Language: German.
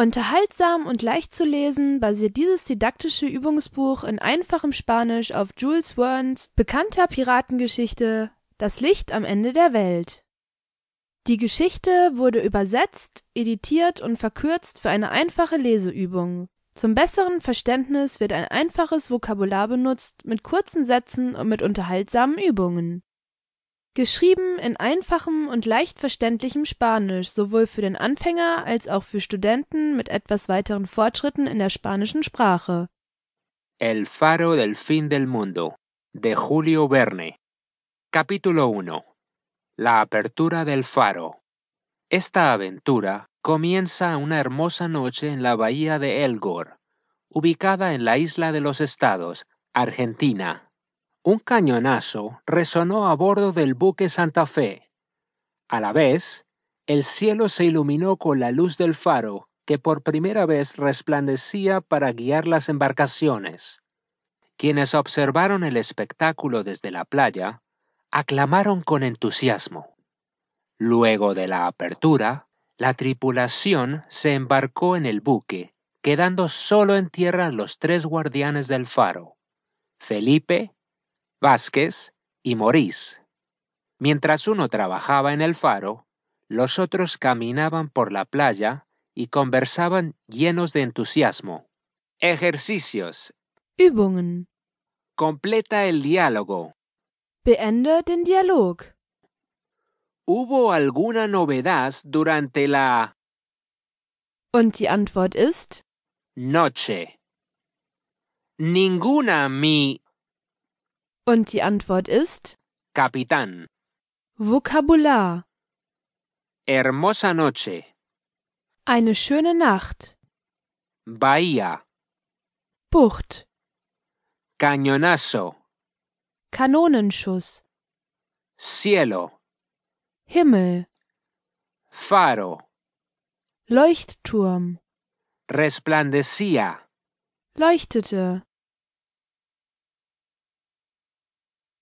Unterhaltsam und leicht zu lesen basiert dieses didaktische Übungsbuch in einfachem Spanisch auf Jules Verne's bekannter Piratengeschichte Das Licht am Ende der Welt. Die Geschichte wurde übersetzt, editiert und verkürzt für eine einfache Leseübung. Zum besseren Verständnis wird ein einfaches Vokabular benutzt mit kurzen Sätzen und mit unterhaltsamen Übungen Geschrieben in einfachem und leicht verständlichem Spanisch sowohl für den Anfänger als auch für Studenten mit etwas weiteren Fortschritten in der spanischen Sprache. El faro del fin del mundo, de Julio Verne. Capítulo 1. La apertura del faro. Esta aventura comienza una hermosa noche en la bahía de Elgor, ubicada en la isla de los Estados, Argentina. Un cañonazo resonó a bordo del buque Santa Fe. A la vez, el cielo se iluminó con la luz del faro que por primera vez resplandecía para guiar las embarcaciones. Quienes observaron el espectáculo desde la playa aclamaron con entusiasmo. Luego de la apertura, la tripulación se embarcó en el buque, quedando solo en tierra los tres guardianes del faro, Felipe, Vázquez y Morís. Mientras uno trabajaba en el faro, los otros caminaban por la playa y conversaban llenos de entusiasmo. Ejercicios. Übungen. Completa el diálogo. Beende den Dialog. ¿Hubo alguna novedad durante la Und die Antwort ist noche? Ninguna, mi Und die Antwort ist capitán. Vokabular. Hermosa noche. Eine schöne Nacht. Bahía. Bucht. Cañonazo. Kanonenschuss. Cielo. Himmel. Faro. Leuchtturm. Resplandecía. Leuchtete.